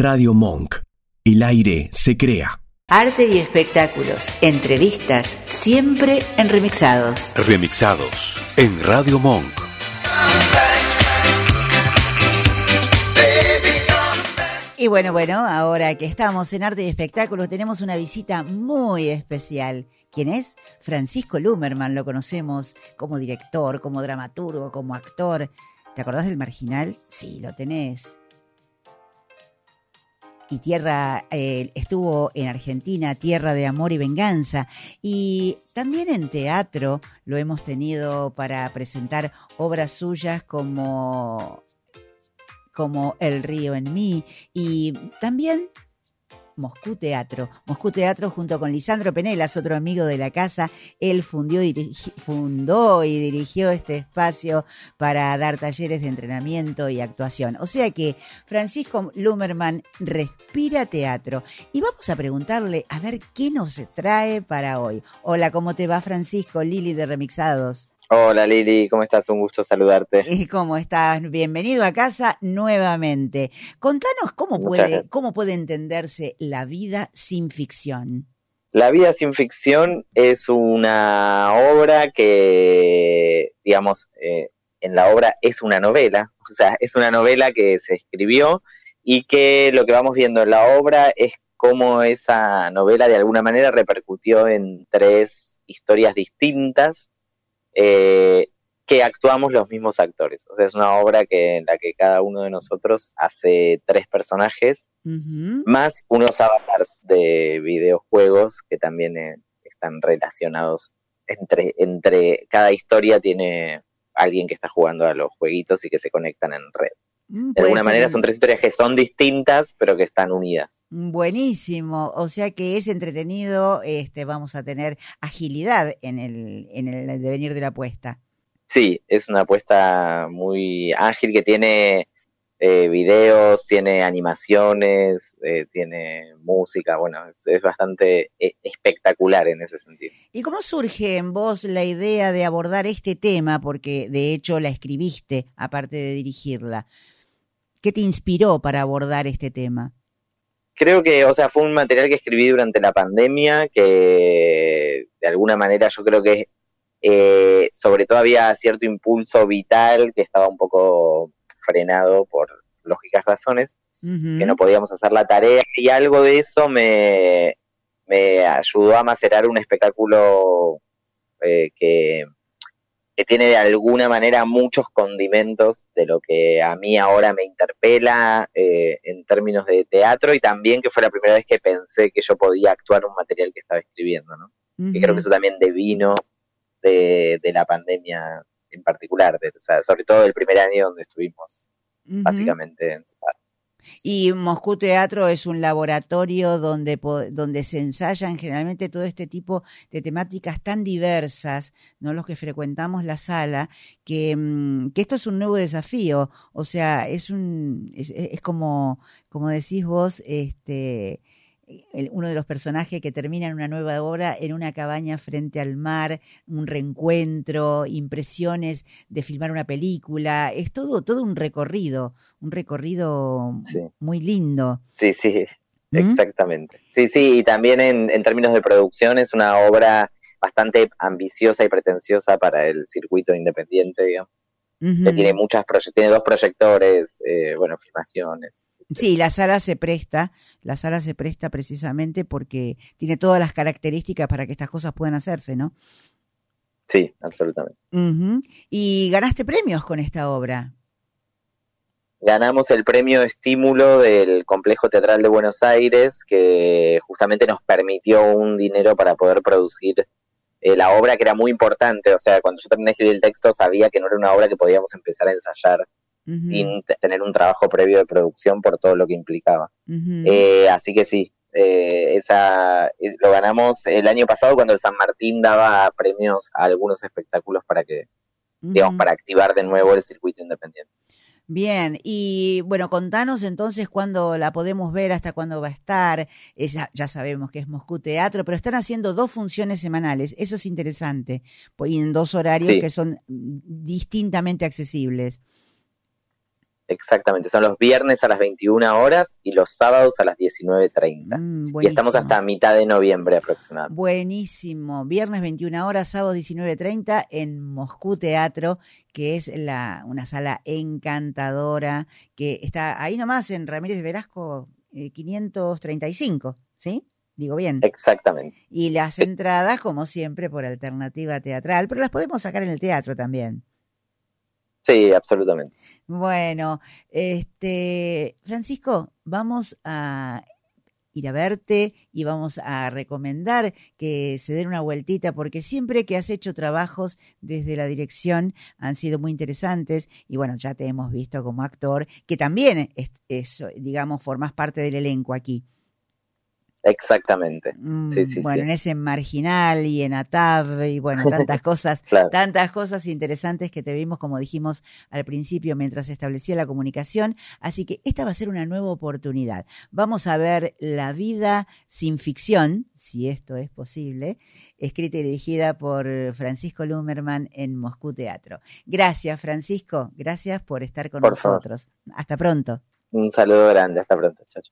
Radio Monk. El aire se crea. Arte y espectáculos, entrevistas, siempre en remixados. Remixados en Radio Monk. Y bueno, bueno, ahora que estamos en Arte y Espectáculos, tenemos una visita muy especial. ¿Quién es? Francisco Lumerman, lo conocemos como director, como dramaturgo, como actor. ¿Te acordás del marginal? Sí, lo tenés. Y Tierra, eh, estuvo en Argentina, Tierra de Amor y Venganza. Y también en teatro lo hemos tenido para presentar obras suyas como como El río en mí y también Moscú Teatro. Moscú Teatro junto con Lisandro Penelas, otro amigo de la casa, él fundió fundó y dirigió este espacio para dar talleres de entrenamiento y actuación. O sea que Francisco Lumerman respira teatro. Y vamos a preguntarle a ver qué nos trae para hoy. Hola, ¿cómo te va Francisco? Lili de Remixados. Hola Lili, ¿cómo estás? Un gusto saludarte. ¿Cómo estás? Bienvenido a casa nuevamente. Contanos cómo puede, cómo puede entenderse la vida sin ficción. La vida sin ficción es una obra que, digamos, eh, en la obra es una novela, o sea, es una novela que se escribió y que lo que vamos viendo en la obra es cómo esa novela de alguna manera repercutió en tres historias distintas eh, que actuamos los mismos actores. O sea, es una obra que, en la que cada uno de nosotros hace tres personajes, más unos avatars de videojuegos que también eh, están relacionados entre, entre cada historia tiene alguien que está jugando a los jueguitos y que se conectan en red. De alguna manera son tres historias que son distintas, pero que están unidas. Buenísimo, o sea que es entretenido, este, vamos a tener agilidad en el, en el devenir de la apuesta. Sí, es una apuesta muy ágil que tiene eh, videos, tiene animaciones, eh, tiene música, bueno, es, bastante eh, espectacular en ese sentido. ¿Y cómo surge en vos la idea de abordar este tema? Porque de hecho la escribiste, aparte de dirigirla. ¿Qué te inspiró para abordar este tema? Creo que, o sea, fue un material que escribí durante la pandemia, que de alguna manera yo creo que eh, sobre todo había cierto impulso vital que estaba un poco frenado por lógicas razones, que no podíamos hacer la tarea y algo de eso me, me ayudó a macerar un espectáculo eh, que que tiene de alguna manera muchos condimentos de lo que a mí ahora me interpela eh, en términos de teatro y también que fue la primera vez que pensé que yo podía actuar un material que estaba escribiendo, ¿no? Y creo que eso también devino de, de la pandemia en particular, o sea, sobre todo el primer año donde estuvimos básicamente en y Moscú Teatro es un laboratorio donde, donde se ensayan generalmente todo este tipo de temáticas tan diversas, ¿no? Los que frecuentamos la sala, que, mm, que esto es un nuevo desafío. O sea, es un, es, es como, como decís vos, este, uno de los personajes que termina en una nueva obra en una cabaña frente al mar, un reencuentro, impresiones de filmar una película, es todo, todo un recorrido, un recorrido muy lindo. Sí, sí, ¿Mm? exactamente. Sí, sí, y también en, en, términos de producción es una obra bastante ambiciosa y pretenciosa para el circuito independiente, digamos. que tiene muchas tiene dos proyectores, eh, bueno, filmaciones. Sí, la sala se presta, la sala se presta precisamente porque tiene todas las características para que estas cosas puedan hacerse, ¿no? Sí, absolutamente. Y ganaste premios con esta obra. Ganamos el premio estímulo del Complejo Teatral de Buenos Aires, que justamente nos permitió un dinero para poder producir eh, la obra, que era muy importante. O sea, cuando yo terminé de escribir el texto, sabía que no era una obra que podíamos empezar a ensayar sin tener un trabajo previo de producción por todo lo que implicaba. Eh, así que sí, eh, esa eh, lo ganamos el año pasado cuando el San Martín daba premios a algunos espectáculos para que, digamos, para activar de nuevo el circuito independiente. Bien, y bueno, contanos entonces cuándo la podemos ver, hasta cuándo va a estar. ya sabemos que es Moscú Teatro, pero están haciendo dos funciones semanales. Eso es interesante, y en dos horarios que son mm, distintamente accesibles. Exactamente, son los viernes a las 21 horas y los sábados a las 19.30. Mm, y estamos hasta mitad de noviembre aproximadamente. Buenísimo, viernes 21 horas, sábado 19.30 en Moscú Teatro, que es la, una sala encantadora, que está ahí nomás en Ramírez de Velasco eh, 535, ¿sí? Digo bien. Exactamente. Y las entradas, como siempre, por alternativa teatral, pero las podemos sacar en el teatro también. Sí, absolutamente. Bueno, este Francisco, vamos a ir a verte y vamos a recomendar que se den una vueltita porque siempre que has hecho trabajos desde la dirección han sido muy interesantes y bueno, ya te hemos visto como actor, que también es, digamos, formas parte del elenco aquí. Exactamente. Sí, sí, Mm, bueno, sí. en ese marginal y en ATAV y bueno, tantas cosas, Claro. tantas cosas interesantes que te vimos, como dijimos al principio, mientras se establecía la comunicación. Así que esta va a ser una nueva oportunidad. Vamos a ver La vida sin ficción, si esto es posible, escrita y dirigida por Francisco Lumerman en Moscú Teatro. Gracias, Francisco. Gracias por estar con Por favor. nosotros. Hasta pronto. Un saludo grande, hasta pronto, chao.